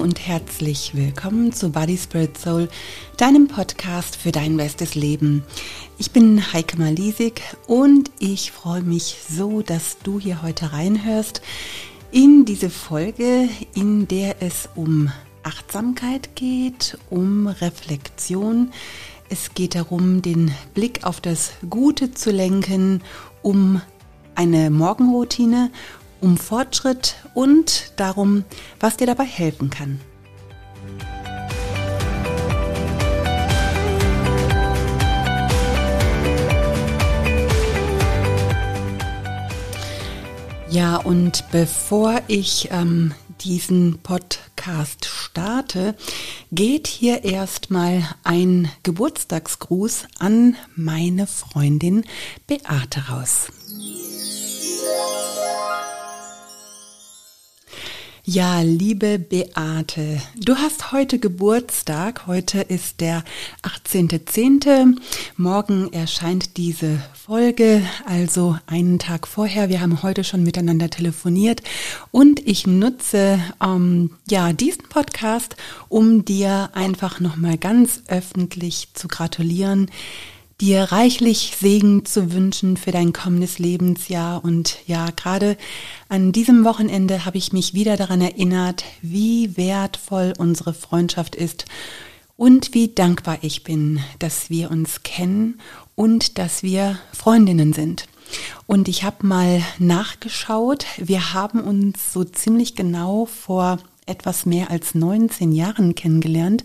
und herzlich willkommen zu Body Spirit Soul, deinem Podcast für dein bestes Leben. Ich bin Heike Malisig und ich freue mich so, dass du hier heute reinhörst in diese Folge, in der es um Achtsamkeit geht, um Reflexion. Es geht darum, den Blick auf das Gute zu lenken, um eine Morgenroutine um Fortschritt und darum, was dir dabei helfen kann. Ja, und bevor ich ähm, diesen Podcast starte, geht hier erstmal ein Geburtstagsgruß an meine Freundin Beate raus. Ja, liebe Beate, du hast heute Geburtstag. Heute ist der 18.10. Morgen erscheint diese Folge, also einen Tag vorher. Wir haben heute schon miteinander telefoniert und ich nutze ähm, ja diesen Podcast, um dir einfach nochmal ganz öffentlich zu gratulieren dir reichlich Segen zu wünschen für dein kommendes Lebensjahr. Und ja, gerade an diesem Wochenende habe ich mich wieder daran erinnert, wie wertvoll unsere Freundschaft ist und wie dankbar ich bin, dass wir uns kennen und dass wir Freundinnen sind. Und ich habe mal nachgeschaut, wir haben uns so ziemlich genau vor etwas mehr als 19 Jahren kennengelernt,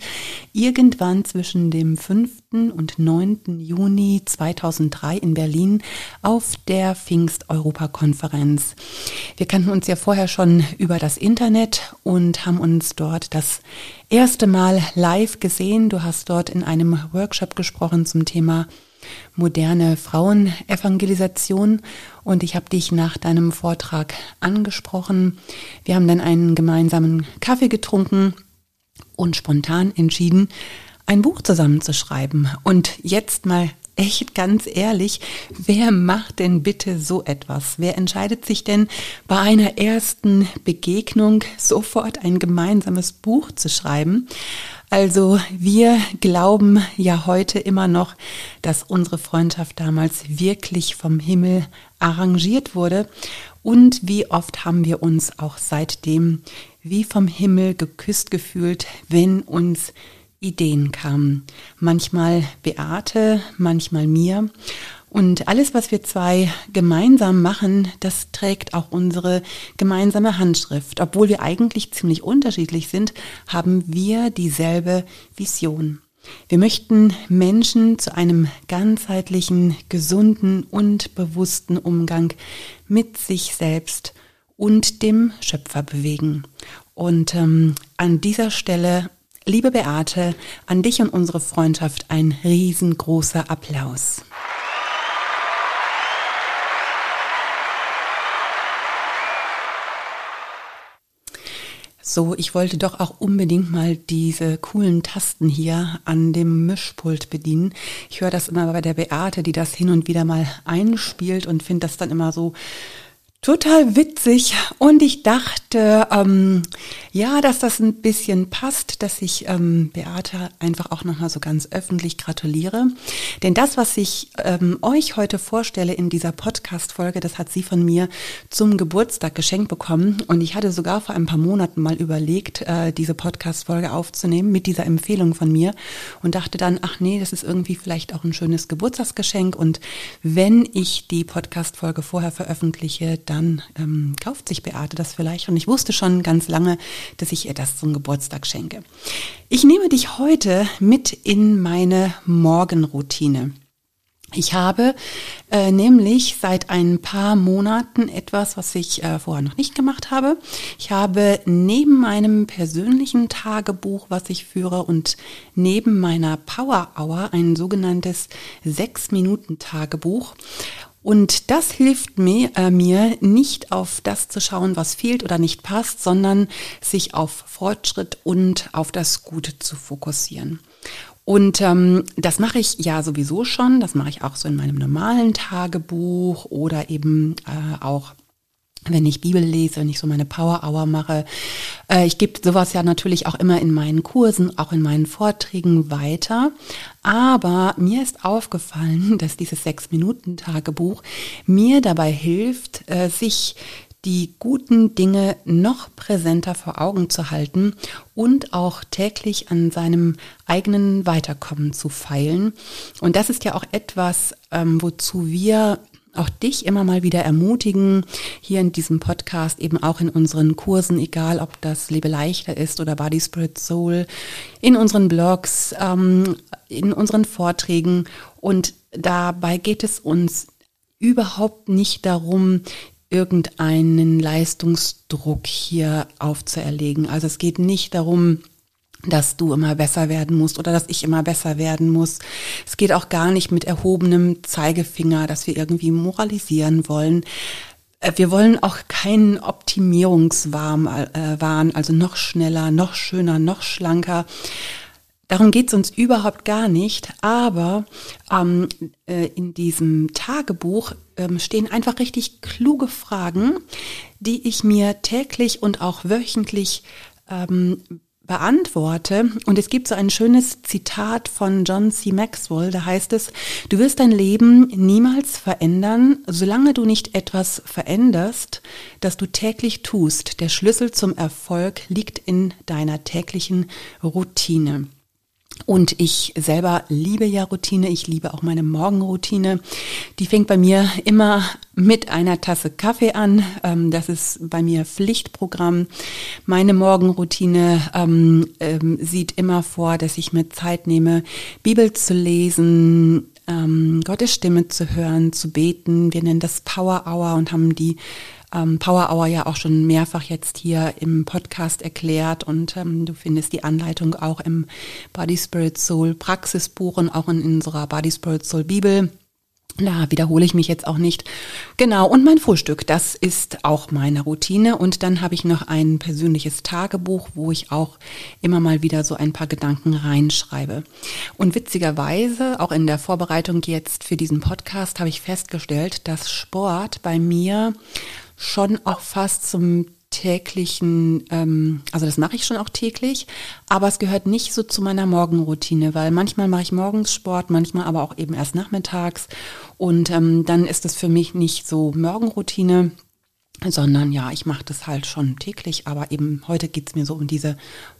irgendwann zwischen dem 5. und 9. Juni 2003 in Berlin auf der Pfingst-Europa-Konferenz. Wir kannten uns ja vorher schon über das Internet und haben uns dort das erste Mal live gesehen. Du hast dort in einem Workshop gesprochen zum Thema moderne Frauenevangelisation und ich habe dich nach deinem Vortrag angesprochen. Wir haben dann einen gemeinsamen Kaffee getrunken und spontan entschieden, ein Buch zusammenzuschreiben. Und jetzt mal echt ganz ehrlich, wer macht denn bitte so etwas? Wer entscheidet sich denn bei einer ersten Begegnung sofort ein gemeinsames Buch zu schreiben? Also wir glauben ja heute immer noch, dass unsere Freundschaft damals wirklich vom Himmel arrangiert wurde. Und wie oft haben wir uns auch seitdem wie vom Himmel geküsst gefühlt, wenn uns Ideen kamen. Manchmal Beate, manchmal mir. Und alles, was wir zwei gemeinsam machen, das trägt auch unsere gemeinsame Handschrift. Obwohl wir eigentlich ziemlich unterschiedlich sind, haben wir dieselbe Vision. Wir möchten Menschen zu einem ganzheitlichen, gesunden und bewussten Umgang mit sich selbst und dem Schöpfer bewegen. Und ähm, an dieser Stelle, liebe Beate, an dich und unsere Freundschaft ein riesengroßer Applaus. So, ich wollte doch auch unbedingt mal diese coolen Tasten hier an dem Mischpult bedienen. Ich höre das immer bei der Beate, die das hin und wieder mal einspielt und finde das dann immer so total witzig und ich dachte, ähm, ja, dass das ein bisschen passt, dass ich ähm, Beate einfach auch nochmal so ganz öffentlich gratuliere. Denn das, was ich ähm, euch heute vorstelle in dieser Podcast-Folge, das hat sie von mir zum Geburtstag geschenkt bekommen. Und ich hatte sogar vor ein paar Monaten mal überlegt, äh, diese Podcast-Folge aufzunehmen mit dieser Empfehlung von mir und dachte dann, ach nee, das ist irgendwie vielleicht auch ein schönes Geburtstagsgeschenk. Und wenn ich die Podcast-Folge vorher veröffentliche, dann dann ähm, kauft sich Beate das vielleicht. Und ich wusste schon ganz lange, dass ich ihr das zum Geburtstag schenke. Ich nehme dich heute mit in meine Morgenroutine. Ich habe äh, nämlich seit ein paar Monaten etwas, was ich äh, vorher noch nicht gemacht habe. Ich habe neben meinem persönlichen Tagebuch, was ich führe, und neben meiner Power Hour ein sogenanntes sechs Minuten Tagebuch. Und das hilft mir, äh, mir nicht auf das zu schauen, was fehlt oder nicht passt, sondern sich auf Fortschritt und auf das Gute zu fokussieren. Und ähm, das mache ich ja sowieso schon. Das mache ich auch so in meinem normalen Tagebuch oder eben äh, auch wenn ich Bibel lese, wenn ich so meine Power Hour mache. Äh, ich gebe sowas ja natürlich auch immer in meinen Kursen, auch in meinen Vorträgen weiter. Aber mir ist aufgefallen, dass dieses Sechs-Minuten-Tagebuch mir dabei hilft, äh, sich die guten Dinge noch präsenter vor Augen zu halten und auch täglich an seinem eigenen Weiterkommen zu feilen. Und das ist ja auch etwas, ähm, wozu wir auch dich immer mal wieder ermutigen, hier in diesem Podcast, eben auch in unseren Kursen, egal ob das Lebe leichter ist oder Body Spirit Soul, in unseren Blogs, ähm, in unseren Vorträgen. Und dabei geht es uns überhaupt nicht darum, irgendeinen Leistungsdruck hier aufzuerlegen. Also es geht nicht darum, dass du immer besser werden musst oder dass ich immer besser werden muss. Es geht auch gar nicht mit erhobenem Zeigefinger, dass wir irgendwie moralisieren wollen. Äh, wir wollen auch keinen Optimierungswahn, äh, also noch schneller, noch schöner, noch schlanker. Darum geht es uns überhaupt gar nicht, aber ähm, äh, in diesem Tagebuch ähm, stehen einfach richtig kluge Fragen, die ich mir täglich und auch wöchentlich ähm, beantworte. Und es gibt so ein schönes Zitat von John C. Maxwell, da heißt es, du wirst dein Leben niemals verändern, solange du nicht etwas veränderst, das du täglich tust. Der Schlüssel zum Erfolg liegt in deiner täglichen Routine. Und ich selber liebe ja Routine. Ich liebe auch meine Morgenroutine. Die fängt bei mir immer mit einer Tasse Kaffee an. Ähm, das ist bei mir Pflichtprogramm. Meine Morgenroutine ähm, ähm, sieht immer vor, dass ich mir Zeit nehme, Bibel zu lesen, ähm, Gottes Stimme zu hören, zu beten. Wir nennen das Power Hour und haben die ähm, Power Hour ja auch schon mehrfach jetzt hier im Podcast erklärt und ähm, du findest die Anleitung auch im Body Spirit Soul Praxisbuch und auch in unserer Body Spirit Soul Bibel. Da wiederhole ich mich jetzt auch nicht. Genau, und mein Frühstück, das ist auch meine Routine. Und dann habe ich noch ein persönliches Tagebuch, wo ich auch immer mal wieder so ein paar Gedanken reinschreibe. Und witzigerweise, auch in der Vorbereitung jetzt für diesen Podcast, habe ich festgestellt, dass Sport bei mir schon auch fast zum täglichen, ähm, also das mache ich schon auch täglich, aber es gehört nicht so zu meiner Morgenroutine, weil manchmal mache ich morgens Sport, manchmal aber auch eben erst nachmittags und ähm, dann ist es für mich nicht so Morgenroutine, sondern ja, ich mache das halt schon täglich, aber eben heute geht's mir so um diese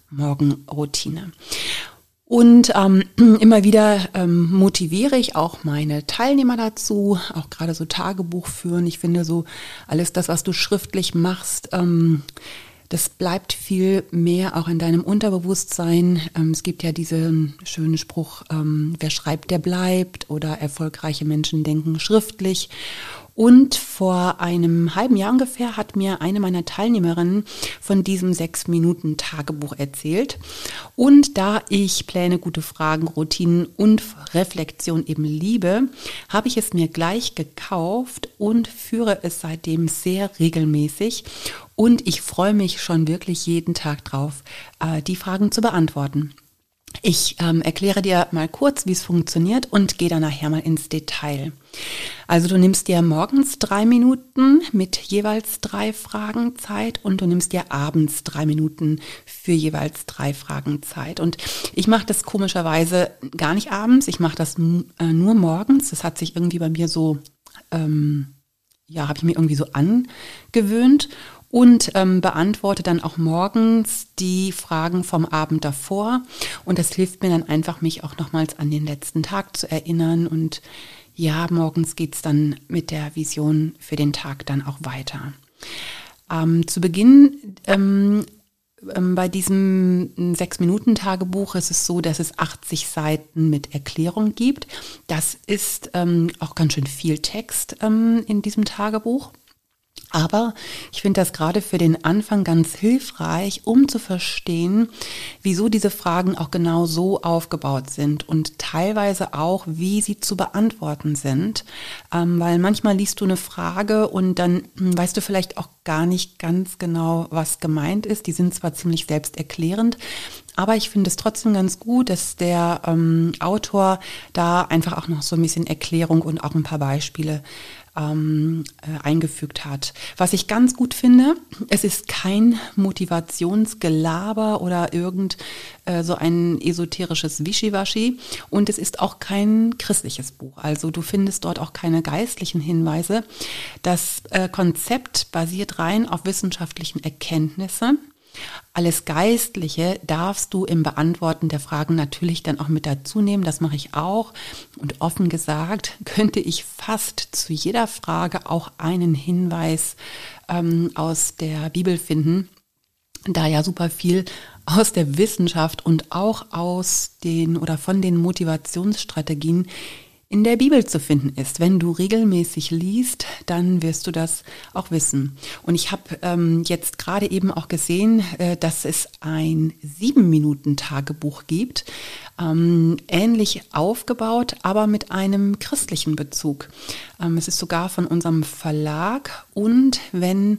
Morgenroutine. Und ähm, immer wieder ähm, motiviere ich auch meine Teilnehmer dazu, auch gerade so Tagebuch führen. Ich finde so alles das, was du schriftlich machst, ähm, das bleibt viel mehr auch in deinem Unterbewusstsein. Ähm, es gibt ja diesen schönen Spruch, ähm, wer schreibt, der bleibt oder erfolgreiche Menschen denken schriftlich. Und vor einem halben Jahr ungefähr hat mir eine meiner Teilnehmerinnen von diesem sechs Minuten Tagebuch erzählt. Und da ich Pläne, gute Fragen, Routinen und Reflexion eben liebe, habe ich es mir gleich gekauft und führe es seitdem sehr regelmäßig. Und ich freue mich schon wirklich jeden Tag drauf, äh, die Fragen zu beantworten. Ich ähm, erkläre dir mal kurz, wie es funktioniert und gehe dann nachher mal ins Detail. Also du nimmst dir morgens drei Minuten mit jeweils drei Fragen Zeit und du nimmst dir abends drei Minuten für jeweils drei Fragen Zeit. Und ich mache das komischerweise gar nicht abends, ich mache das äh, nur morgens. Das hat sich irgendwie bei mir so, ähm, ja, habe ich mir irgendwie so angewöhnt und ähm, beantworte dann auch morgens die Fragen vom Abend davor. Und das hilft mir dann einfach, mich auch nochmals an den letzten Tag zu erinnern. Und ja, morgens geht's dann mit der Vision für den Tag dann auch weiter. Ähm, zu Beginn ähm, ähm bei diesem Sechs-Minuten-Tagebuch ist es so, dass es 80 Seiten mit Erklärung gibt. Das ist ähm, auch ganz schön viel Text ähm, in diesem Tagebuch. Aber ich finde das gerade für den Anfang ganz hilfreich, um zu verstehen, wieso diese Fragen auch genau so aufgebaut sind und teilweise auch, wie sie zu beantworten sind. Ähm, weil manchmal liest du eine Frage und dann hm, weißt du vielleicht auch gar nicht ganz genau, was gemeint ist. Die sind zwar ziemlich selbsterklärend, aber ich finde es trotzdem ganz gut, dass der ähm, Autor da einfach auch noch so ein bisschen Erklärung und auch ein paar Beispiele ähm, äh, eingefügt hat. Was ich ganz gut finde, es ist kein Motivationsgelaber oder irgend äh, so ein esoterisches Wischiwaschi und es ist auch kein christliches Buch. Also du findest dort auch keine geistlichen Hinweise. Das äh, Konzept basiert rein auf wissenschaftlichen Erkenntnissen alles Geistliche darfst du im Beantworten der Fragen natürlich dann auch mit dazu nehmen. Das mache ich auch. Und offen gesagt könnte ich fast zu jeder Frage auch einen Hinweis ähm, aus der Bibel finden, da ja super viel aus der Wissenschaft und auch aus den oder von den Motivationsstrategien in der Bibel zu finden ist. Wenn du regelmäßig liest, dann wirst du das auch wissen. Und ich habe ähm, jetzt gerade eben auch gesehen, äh, dass es ein sieben Minuten Tagebuch gibt, ähm, ähnlich aufgebaut, aber mit einem christlichen Bezug. Ähm, es ist sogar von unserem Verlag und wenn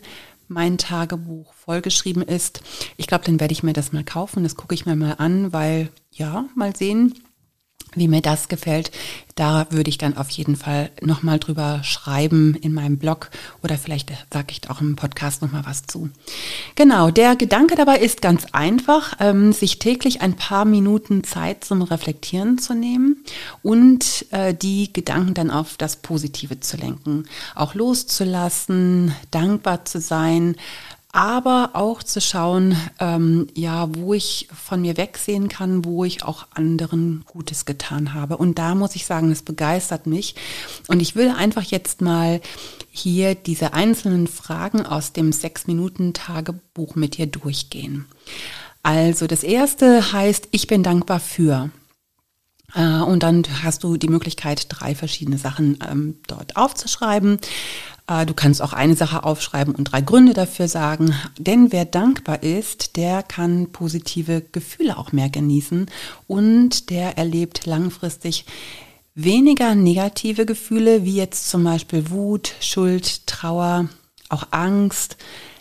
mein Tagebuch vollgeschrieben ist, ich glaube, dann werde ich mir das mal kaufen. Das gucke ich mir mal an, weil ja, mal sehen wie mir das gefällt, da würde ich dann auf jeden Fall nochmal drüber schreiben in meinem Blog oder vielleicht sage ich auch im Podcast nochmal was zu. Genau, der Gedanke dabei ist ganz einfach, ähm, sich täglich ein paar Minuten Zeit zum Reflektieren zu nehmen und äh, die Gedanken dann auf das Positive zu lenken, auch loszulassen, dankbar zu sein, aber auch zu schauen, ähm, ja, wo ich von mir wegsehen kann, wo ich auch anderen Gutes getan habe. Und da muss ich sagen, es begeistert mich. Und ich will einfach jetzt mal hier diese einzelnen Fragen aus dem Sechs-Minuten-Tagebuch mit dir durchgehen. Also das erste heißt, ich bin dankbar für. Äh, und dann hast du die Möglichkeit, drei verschiedene Sachen ähm, dort aufzuschreiben. Äh, du kannst auch eine Sache aufschreiben und drei Gründe dafür sagen. Denn wer dankbar ist, der kann positive Gefühle auch mehr genießen und der erlebt langfristig weniger negative Gefühle, wie jetzt zum Beispiel Wut, Schuld, Trauer, auch Angst,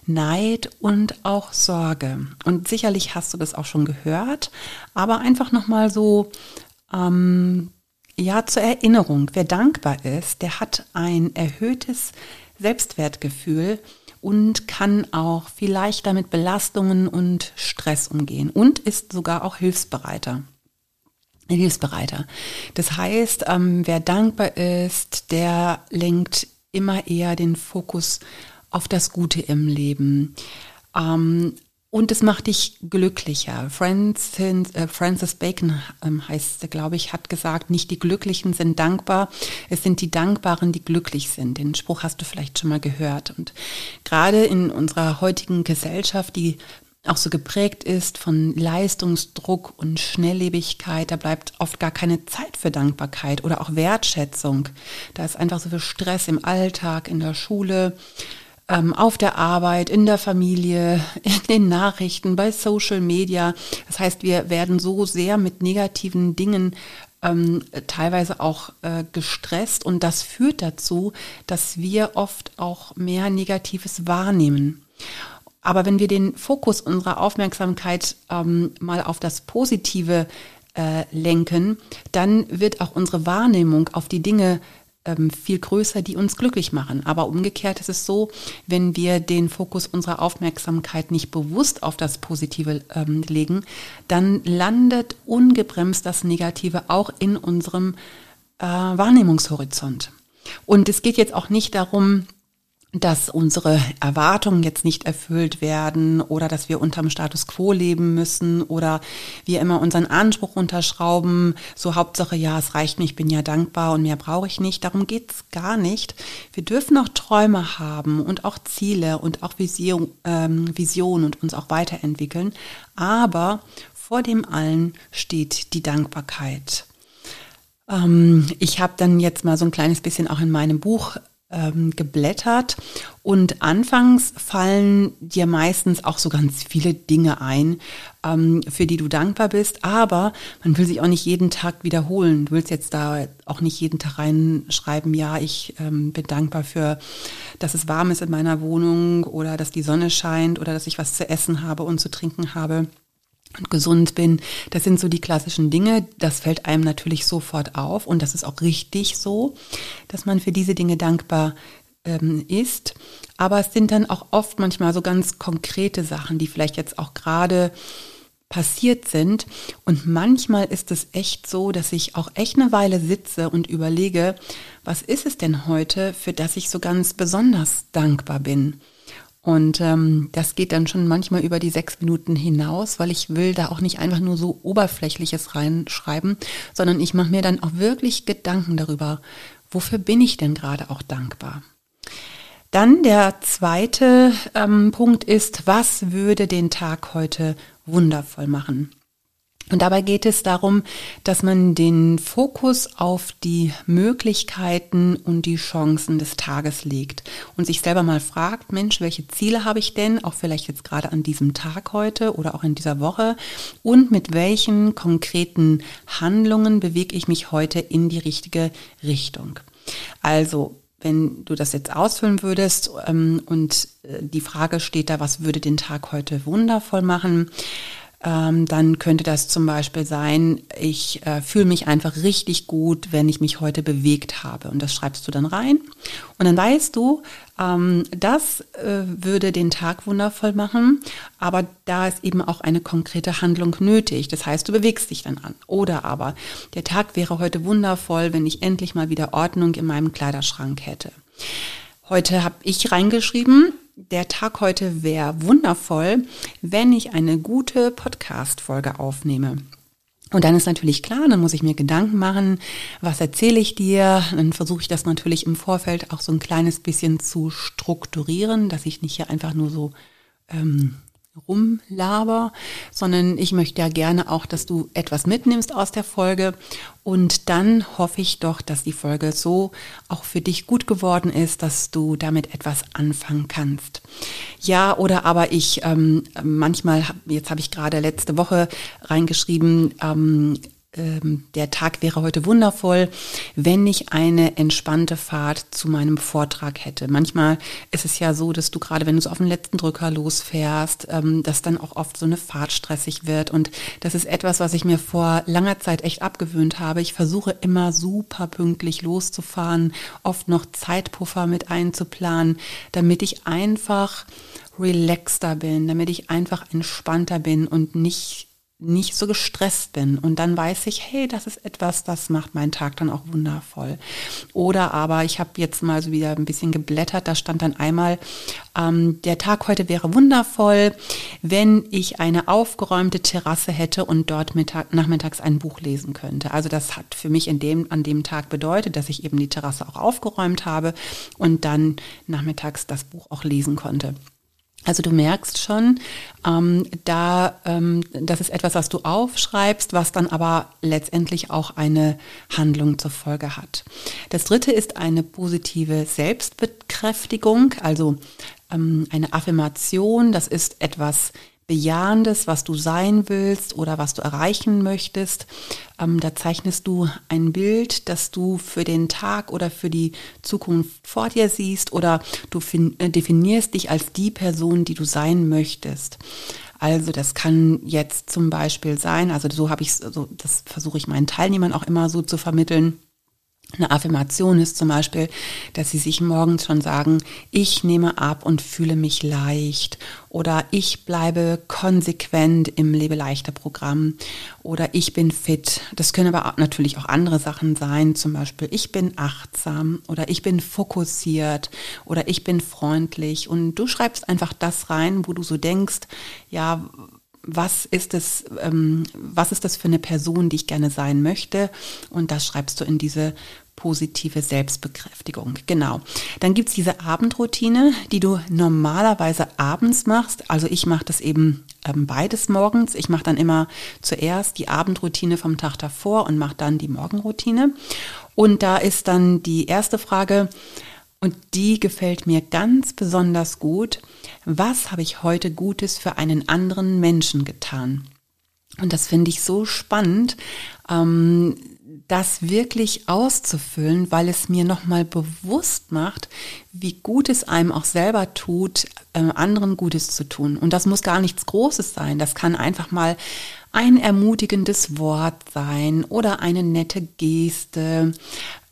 Neid und auch Sorge. Und sicherlich hast du das auch schon gehört, aber einfach nochmal so ähm, ja, zur Erinnerung, wer dankbar ist, der hat ein erhöhtes Selbstwertgefühl und kann auch viel leichter mit Belastungen und Stress umgehen und ist sogar auch hilfsbereiter. Hilfsbereiter. Das heißt, ähm, wer dankbar ist, der lenkt immer eher den Fokus auf das Gute im Leben. Ähm, und es macht dich glücklicher. Francis, äh, Francis Bacon ähm, heißt, glaube ich, hat gesagt, nicht die Glücklichen sind dankbar, es sind die Dankbaren, die glücklich sind. Den Spruch hast du vielleicht schon mal gehört. Und gerade in unserer heutigen Gesellschaft, die auch so geprägt ist von Leistungsdruck und Schnelllebigkeit. Da bleibt oft gar keine Zeit für Dankbarkeit oder auch Wertschätzung. Da ist einfach so viel Stress im Alltag, in der Schule, ähm, auf der Arbeit, in der Familie, in den Nachrichten, bei Social Media. Das heißt, wir werden so sehr mit negativen Dingen ähm, teilweise auch äh, gestresst und das führt dazu, dass wir oft auch mehr Negatives wahrnehmen. Aber wenn wir den Fokus unserer Aufmerksamkeit ähm, mal auf das Positive äh, lenken, dann wird auch unsere Wahrnehmung auf die Dinge ähm, viel größer, die uns glücklich machen. Aber umgekehrt ist es so, wenn wir den Fokus unserer Aufmerksamkeit nicht bewusst auf das Positive ähm, legen, dann landet ungebremst das Negative auch in unserem äh, Wahrnehmungshorizont. Und es geht jetzt auch nicht darum, dass unsere Erwartungen jetzt nicht erfüllt werden oder dass wir unterm Status quo leben müssen oder wir immer unseren Anspruch unterschrauben, so Hauptsache, ja, es reicht mir, ich bin ja dankbar und mehr brauche ich nicht. Darum geht's gar nicht. Wir dürfen auch Träume haben und auch Ziele und auch Vision, ähm, Vision und uns auch weiterentwickeln. Aber vor dem allen steht die Dankbarkeit. Ähm, ich habe dann jetzt mal so ein kleines bisschen auch in meinem Buch ähm, geblättert und anfangs fallen dir meistens auch so ganz viele Dinge ein, ähm, für die du dankbar bist, aber man will sich auch nicht jeden Tag wiederholen. Du willst jetzt da auch nicht jeden Tag reinschreiben, ja, ich ähm, bin dankbar für, dass es warm ist in meiner Wohnung oder dass die Sonne scheint oder dass ich was zu essen habe und zu trinken habe. Und gesund bin. Das sind so die klassischen Dinge. Das fällt einem natürlich sofort auf und das ist auch richtig so, dass man für diese Dinge dankbar ähm, ist. Aber es sind dann auch oft manchmal so ganz konkrete Sachen, die vielleicht jetzt auch gerade passiert sind. Und manchmal ist es echt so, dass ich auch echt eine Weile sitze und überlege, was ist es denn heute, für das ich so ganz besonders dankbar bin? Und ähm, das geht dann schon manchmal über die sechs Minuten hinaus, weil ich will da auch nicht einfach nur so Oberflächliches reinschreiben, sondern ich mache mir dann auch wirklich Gedanken darüber, wofür bin ich denn gerade auch dankbar. Dann der zweite ähm, Punkt ist, was würde den Tag heute wundervoll machen? Und dabei geht es darum, dass man den Fokus auf die Möglichkeiten und die Chancen des Tages legt und sich selber mal fragt, Mensch, welche Ziele habe ich denn, auch vielleicht jetzt gerade an diesem Tag heute oder auch in dieser Woche und mit welchen konkreten Handlungen bewege ich mich heute in die richtige Richtung. Also wenn du das jetzt ausfüllen würdest ähm, und äh, die Frage steht da, was würde den Tag heute wundervoll machen, ähm, dann könnte das zum Beispiel sein, ich äh, fühle mich einfach richtig gut, wenn ich mich heute bewegt habe. Und das schreibst du dann rein. Und dann weißt du, ähm, das äh, würde den Tag wundervoll machen, aber da ist eben auch eine konkrete Handlung nötig. Das heißt, du bewegst dich dann an. Oder aber, der Tag wäre heute wundervoll, wenn ich endlich mal wieder Ordnung in meinem Kleiderschrank hätte. Heute habe ich reingeschrieben, der Tag heute wäre wundervoll, wenn ich eine gute Podcast-Folge aufnehme. Und dann ist natürlich klar, dann muss ich mir Gedanken machen, was erzähle ich dir. Dann versuche ich das natürlich im Vorfeld auch so ein kleines bisschen zu strukturieren, dass ich nicht hier einfach nur so ähm, rumlaber, sondern ich möchte ja gerne auch, dass du etwas mitnimmst aus der Folge. Und dann hoffe ich doch, dass die Folge so auch für dich gut geworden ist, dass du damit etwas anfangen kannst. Ja, oder aber ich ähm, manchmal, jetzt habe ich gerade letzte Woche reingeschrieben, ähm, ähm, der Tag wäre heute wundervoll, wenn ich eine entspannte Fahrt zu meinem Vortrag hätte. Manchmal ist es ja so, dass du gerade, wenn du so auf den letzten Drücker losfährst, ähm, dass dann auch oft so eine Fahrt stressig wird. Und das ist etwas, was ich mir vor langer Zeit echt abgewöhnt habe. Ich versuche immer super pünktlich loszufahren, oft noch Zeitpuffer mit einzuplanen, damit ich einfach relaxter bin, damit ich einfach entspannter bin und nicht nicht so gestresst bin. Und dann weiß ich, hey, das ist etwas, das macht meinen Tag dann auch wundervoll. Oder aber ich habe jetzt mal so wieder ein bisschen geblättert, da stand dann einmal, ähm, der Tag heute wäre wundervoll, wenn ich eine aufgeräumte Terrasse hätte und dort Mittag, nachmittags ein Buch lesen könnte. Also das hat für mich in dem, an dem Tag bedeutet, dass ich eben die Terrasse auch aufgeräumt habe und dann nachmittags das Buch auch lesen konnte. Also du merkst schon, ähm, da ähm, das ist etwas, was du aufschreibst, was dann aber letztendlich auch eine Handlung zur Folge hat. Das dritte ist eine positive Selbstbekräftigung, also ähm, eine Affirmation. Das ist etwas Bejahendes, was du sein willst oder was du erreichen möchtest. Ähm, da zeichnest du ein Bild, das du für den Tag oder für die Zukunft vor dir siehst oder du äh, definierst dich als die Person, die du sein möchtest. Also das kann jetzt zum Beispiel sein, also so habe ich so, das versuche ich meinen Teilnehmern auch immer so zu vermitteln eine Affirmation ist zum Beispiel, dass sie sich morgens schon sagen, ich nehme ab und fühle mich leicht. Oder ich bleibe konsequent im Lebe leichter Programm. Oder ich bin fit. Das können aber natürlich auch andere Sachen sein, zum Beispiel ich bin achtsam. Oder ich bin fokussiert. Oder ich bin freundlich. Und du schreibst einfach das rein, wo du so denkst, ja, was ist es, ähm, was ist das für eine Person, die ich gerne sein möchte? Und das schreibst du in diese positive Selbstbekräftigung. Genau. Dann gibt's diese Abendroutine, die du normalerweise abends machst. Also ich mache das eben ähm, beides morgens. Ich mache dann immer zuerst die Abendroutine vom Tag davor und mache dann die Morgenroutine. Und da ist dann die erste Frage, und die gefällt mir ganz besonders gut. Was habe ich heute Gutes für einen anderen Menschen getan? Und das finde ich so spannend. Ähm, das wirklich auszufüllen, weil es mir nochmal bewusst macht, wie gut es einem auch selber tut, äh, anderen Gutes zu tun. Und das muss gar nichts Großes sein. Das kann einfach mal ein ermutigendes Wort sein oder eine nette Geste.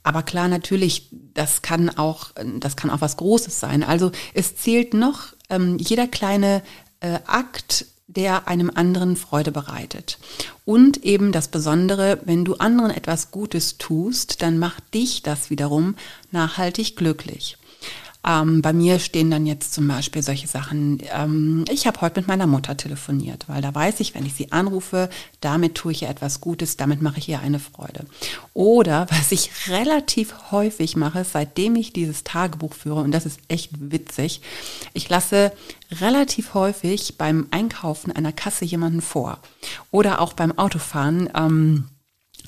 Aber klar, natürlich, das kann auch, das kann auch was Großes sein. Also es zählt noch ähm, jeder kleine äh, Akt der einem anderen Freude bereitet. Und eben das Besondere, wenn du anderen etwas Gutes tust, dann macht dich das wiederum nachhaltig glücklich. Ähm, bei mir stehen dann jetzt zum Beispiel solche Sachen. Ähm, ich habe heute mit meiner Mutter telefoniert, weil da weiß ich, wenn ich sie anrufe, damit tue ich ihr etwas Gutes, damit mache ich ihr eine Freude. Oder was ich relativ häufig mache, seitdem ich dieses Tagebuch führe, und das ist echt witzig, ich lasse relativ häufig beim Einkaufen einer Kasse jemanden vor. Oder auch beim Autofahren. Ähm,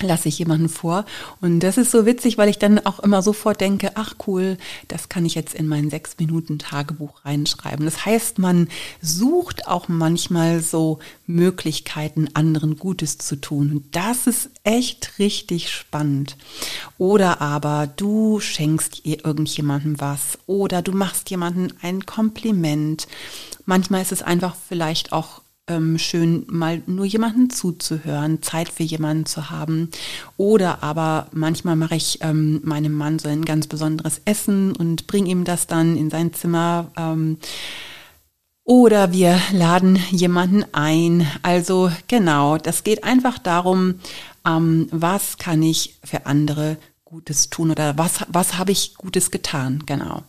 lasse ich jemanden vor. Und das ist so witzig, weil ich dann auch immer sofort denke, ach cool, das kann ich jetzt in mein sechs Minuten Tagebuch reinschreiben. Das heißt, man sucht auch manchmal so Möglichkeiten, anderen Gutes zu tun. Und das ist echt richtig spannend. Oder aber du schenkst irgendjemandem was oder du machst jemandem ein Kompliment. Manchmal ist es einfach vielleicht auch ähm, schön, mal nur jemanden zuzuhören, Zeit für jemanden zu haben. Oder aber manchmal mache ich ähm, meinem Mann so ein ganz besonderes Essen und bringe ihm das dann in sein Zimmer. Ähm, oder wir laden jemanden ein. Also genau, das geht einfach darum, ähm, was kann ich für andere Gutes tun oder was, was habe ich Gutes getan, genau.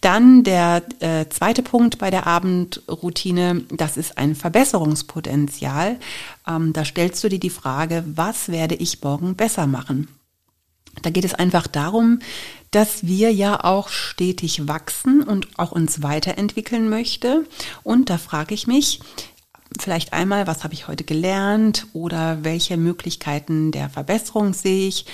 Dann der äh, zweite Punkt bei der Abendroutine, das ist ein Verbesserungspotenzial. Ähm, da stellst du dir die Frage, was werde ich morgen besser machen? Da geht es einfach darum, dass wir ja auch stetig wachsen und auch uns weiterentwickeln möchte. Und da frage ich mich, vielleicht einmal, was habe ich heute gelernt oder welche Möglichkeiten der Verbesserung sehe ich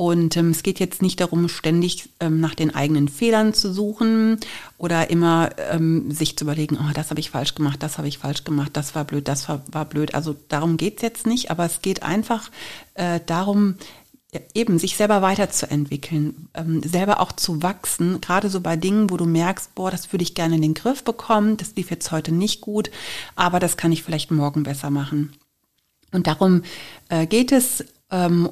und ähm, es geht jetzt nicht darum, ständig ähm, nach den eigenen Fehlern zu suchen oder immer ähm, sich zu überlegen, oh, das habe ich falsch gemacht, das habe ich falsch gemacht, das war blöd, das war, war blöd. Also darum geht's jetzt nicht, aber es geht einfach äh, darum, eben sich selber weiterzuentwickeln, ähm, selber auch zu wachsen, gerade so bei Dingen, wo du merkst, boah, das würde ich gerne in den Griff bekommen, das lief jetzt heute nicht gut, aber das kann ich vielleicht morgen besser machen. Und darum äh, geht es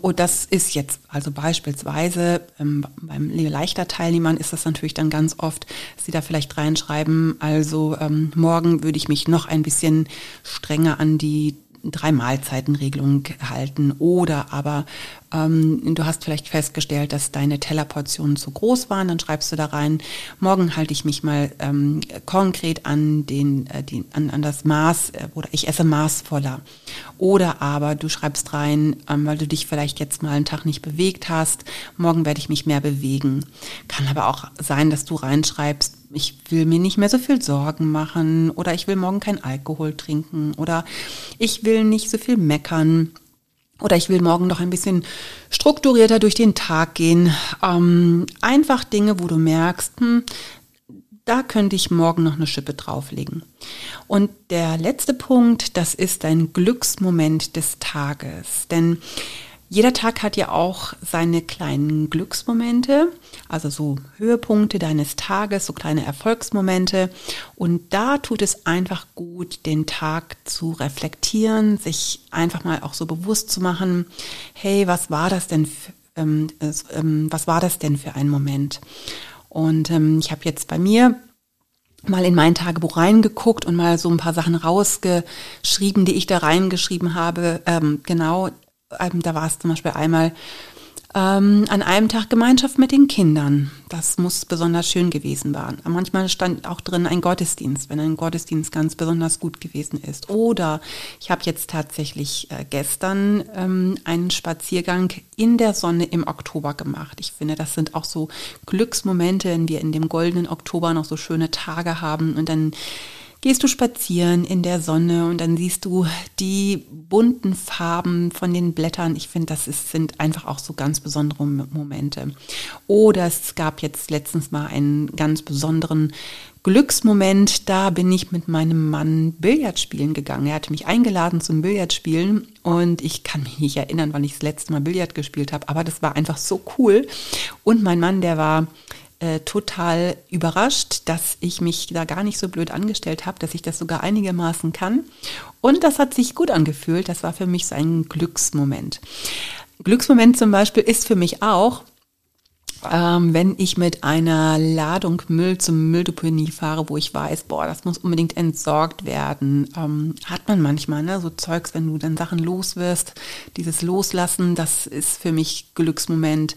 und das ist jetzt also beispielsweise ähm, beim Leichter-Teilnehmern ist das natürlich dann ganz oft, dass sie da vielleicht reinschreiben, also ähm, morgen würde ich mich noch ein bisschen strenger an die drei Mahlzeitenregelung halten oder aber ähm, du hast vielleicht festgestellt, dass deine Tellerportionen zu groß waren, dann schreibst du da rein, morgen halte ich mich mal ähm, konkret an, den, äh, die, an, an das Maß äh, oder ich esse maßvoller. Oder aber du schreibst rein, ähm, weil du dich vielleicht jetzt mal einen Tag nicht bewegt hast, morgen werde ich mich mehr bewegen. Kann aber auch sein, dass du reinschreibst, ich will mir nicht mehr so viel Sorgen machen oder ich will morgen kein Alkohol trinken oder ich will nicht so viel meckern oder ich will morgen noch ein bisschen strukturierter durch den Tag gehen. Ähm, einfach Dinge, wo du merkst, hm, da könnte ich morgen noch eine Schippe drauflegen. Und der letzte Punkt, das ist ein Glücksmoment des Tages. Denn jeder Tag hat ja auch seine kleinen Glücksmomente, also so Höhepunkte deines Tages, so kleine Erfolgsmomente. Und da tut es einfach gut, den Tag zu reflektieren, sich einfach mal auch so bewusst zu machen, hey, was war das denn, ähm, ähm, was war das denn für ein Moment? Und ähm, ich habe jetzt bei mir mal in mein Tagebuch reingeguckt und mal so ein paar Sachen rausgeschrieben, die ich da reingeschrieben habe. Ähm, genau, ähm, da war es zum Beispiel einmal ähm, an einem Tag Gemeinschaft mit den Kindern. Das muss besonders schön gewesen sein. Manchmal stand auch drin ein Gottesdienst, wenn ein Gottesdienst ganz besonders gut gewesen ist. Oder ich habe jetzt tatsächlich äh, gestern ähm, einen Spaziergang in der Sonne im Oktober gemacht. Ich finde, das sind auch so Glücksmomente, wenn wir in dem goldenen Oktober noch so schöne Tage haben und dann gehst du spazieren in der Sonne und dann siehst du die bunten Farben von den Blättern. Ich finde, das ist, sind einfach auch so ganz besondere Momente. Oder es gab jetzt letztens mal einen ganz besonderen Glücksmoment, da bin ich mit meinem Mann Billard spielen gegangen. Er hatte mich eingeladen zum Billardspielen und ich kann mich nicht erinnern, wann ich das letzte Mal Billard gespielt habe, aber das war einfach so cool. Und mein Mann, der war äh, total überrascht, dass ich mich da gar nicht so blöd angestellt habe, dass ich das sogar einigermaßen kann. Und das hat sich gut angefühlt. Das war für mich so ein Glücksmoment. Glücksmoment zum Beispiel ist für mich auch, ähm, wenn ich mit einer Ladung Müll zum Mülldeponie fahre, wo ich weiß, boah, das muss unbedingt entsorgt werden, ähm, hat man manchmal, ne, so Zeugs, wenn du dann Sachen los wirst, dieses Loslassen, das ist für mich Glücksmoment.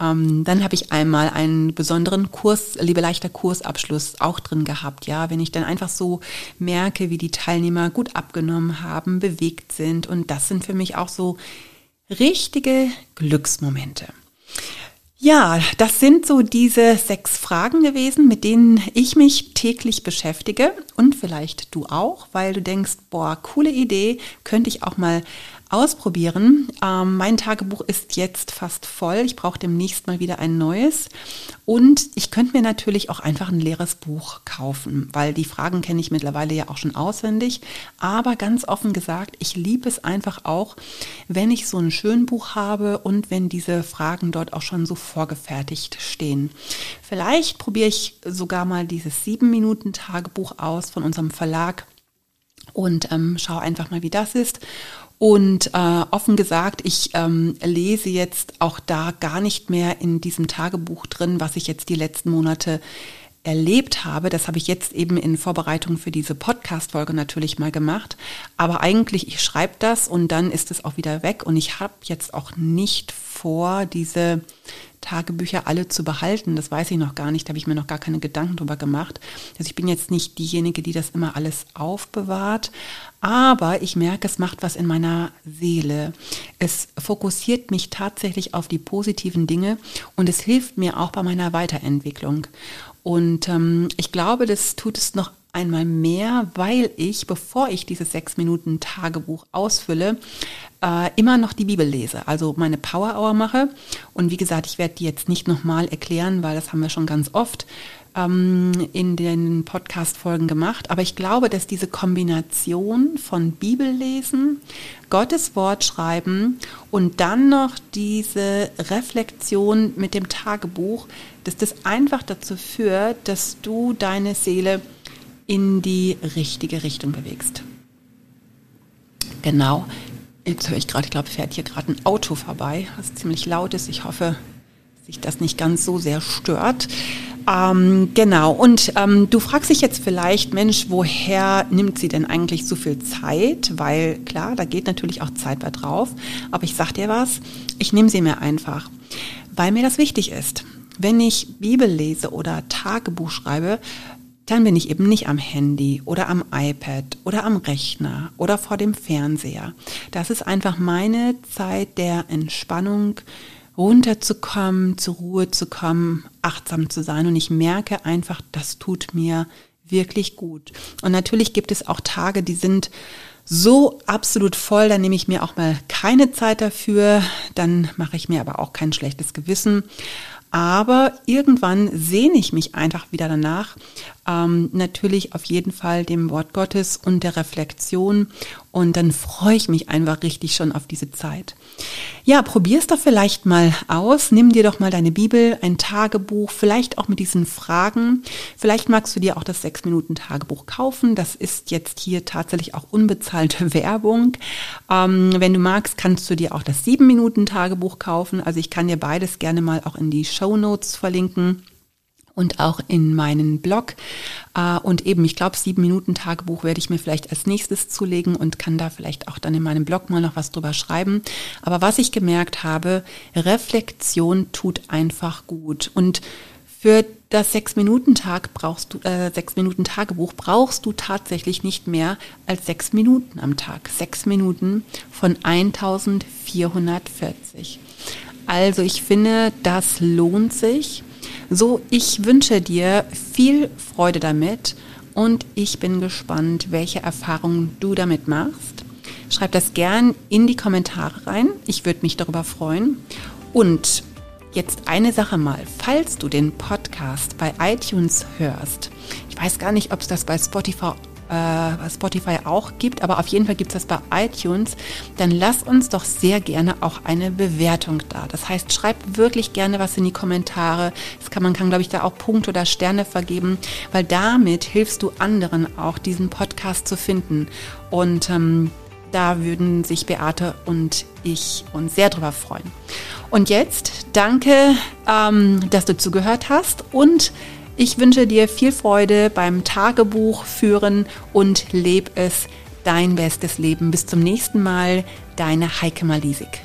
Ähm, dann habe ich einmal einen besonderen Kurs, liebe leichter Kursabschluss auch drin gehabt, ja, wenn ich dann einfach so merke, wie die Teilnehmer gut abgenommen haben, bewegt sind und das sind für mich auch so richtige Glücksmomente. Ja, das sind so diese sechs Fragen gewesen, mit denen ich mich täglich beschäftige und vielleicht du auch, weil du denkst, boah, coole Idee, könnte ich auch mal ausprobieren. Ähm, mein Tagebuch ist jetzt fast voll. Ich brauche demnächst mal wieder ein neues. Und ich könnte mir natürlich auch einfach ein leeres Buch kaufen, weil die Fragen kenne ich mittlerweile ja auch schon auswendig. Aber ganz offen gesagt, ich liebe es einfach auch, wenn ich so ein Schönbuch habe und wenn diese Fragen dort auch schon so vorgefertigt stehen. Vielleicht probiere ich sogar mal dieses sieben Minuten Tagebuch aus von unserem Verlag und ähm, schau einfach mal, wie das ist. Und äh, offen gesagt, ich ähm, lese jetzt auch da gar nicht mehr in diesem Tagebuch drin, was ich jetzt die letzten Monate erlebt habe. Das habe ich jetzt eben in Vorbereitung für diese Podcast-Folge natürlich mal gemacht. Aber eigentlich, ich schreibe das und dann ist es auch wieder weg. Und ich habe jetzt auch nicht vor, diese Tagebücher alle zu behalten. Das weiß ich noch gar nicht, da habe ich mir noch gar keine Gedanken drüber gemacht. Also ich bin jetzt nicht diejenige, die das immer alles aufbewahrt, aber ich merke, es macht was in meiner Seele. Es fokussiert mich tatsächlich auf die positiven Dinge und es hilft mir auch bei meiner Weiterentwicklung. Und ähm, ich glaube, das tut es noch einmal mehr, weil ich, bevor ich dieses sechs Minuten Tagebuch ausfülle, äh, immer noch die Bibel lese, also meine Power Hour mache. Und wie gesagt, ich werde die jetzt nicht nochmal erklären, weil das haben wir schon ganz oft ähm, in den Podcast-Folgen gemacht. Aber ich glaube, dass diese Kombination von Bibellesen, Gottes Wort schreiben und dann noch diese Reflexion mit dem Tagebuch, dass das einfach dazu führt, dass du deine Seele in die richtige Richtung bewegst. Genau. Jetzt höre ich gerade, ich glaube, fährt hier gerade ein Auto vorbei, was ziemlich laut ist. Ich hoffe, sich das nicht ganz so sehr stört. Ähm, genau, und ähm, du fragst dich jetzt vielleicht, Mensch, woher nimmt sie denn eigentlich so viel Zeit? Weil klar, da geht natürlich auch Zeit bei drauf. Aber ich sag dir was, ich nehme sie mir einfach, weil mir das wichtig ist. Wenn ich Bibel lese oder Tagebuch schreibe, dann bin ich eben nicht am Handy oder am iPad oder am Rechner oder vor dem Fernseher. Das ist einfach meine Zeit der Entspannung, runterzukommen, zur Ruhe zu kommen, achtsam zu sein. Und ich merke einfach, das tut mir wirklich gut. Und natürlich gibt es auch Tage, die sind so absolut voll, dann nehme ich mir auch mal keine Zeit dafür, dann mache ich mir aber auch kein schlechtes Gewissen. Aber irgendwann sehne ich mich einfach wieder danach, ähm, natürlich auf jeden Fall dem Wort Gottes und der Reflexion. Und dann freue ich mich einfach richtig schon auf diese Zeit. Ja, probier es doch vielleicht mal aus. Nimm dir doch mal deine Bibel, ein Tagebuch, vielleicht auch mit diesen Fragen. Vielleicht magst du dir auch das sechs Minuten Tagebuch kaufen. Das ist jetzt hier tatsächlich auch unbezahlte Werbung. Ähm, wenn du magst, kannst du dir auch das sieben Minuten Tagebuch kaufen. Also ich kann dir beides gerne mal auch in die Show Notes verlinken und auch in meinen Blog. Äh, und eben, ich glaube, sieben Minuten Tagebuch werde ich mir vielleicht als nächstes zulegen und kann da vielleicht auch dann in meinem Blog mal noch was drüber schreiben. Aber was ich gemerkt habe, Reflexion tut einfach gut. Und für das sechs Minuten Tag brauchst du äh, sechs Minuten Tagebuch brauchst du tatsächlich nicht mehr als sechs Minuten am Tag. Sechs Minuten von 1440. Also ich finde, das lohnt sich. So, ich wünsche dir viel Freude damit und ich bin gespannt, welche Erfahrungen du damit machst. Schreib das gern in die Kommentare rein. Ich würde mich darüber freuen. Und jetzt eine Sache mal. Falls du den Podcast bei iTunes hörst, ich weiß gar nicht, ob es das bei Spotify äh, Spotify auch gibt, aber auf jeden Fall gibt es das bei iTunes, dann lass uns doch sehr gerne auch eine Bewertung da. Das heißt, schreib wirklich gerne was in die Kommentare. Das kann, man kann, glaube ich, da auch Punkte oder Sterne vergeben, weil damit hilfst du anderen auch, diesen Podcast zu finden. Und ähm, da würden sich Beate und ich uns sehr drüber freuen. Und jetzt danke, ähm, dass du zugehört hast und ich wünsche dir viel Freude beim Tagebuch führen und leb es dein bestes Leben. Bis zum nächsten Mal, deine Heike Malisik.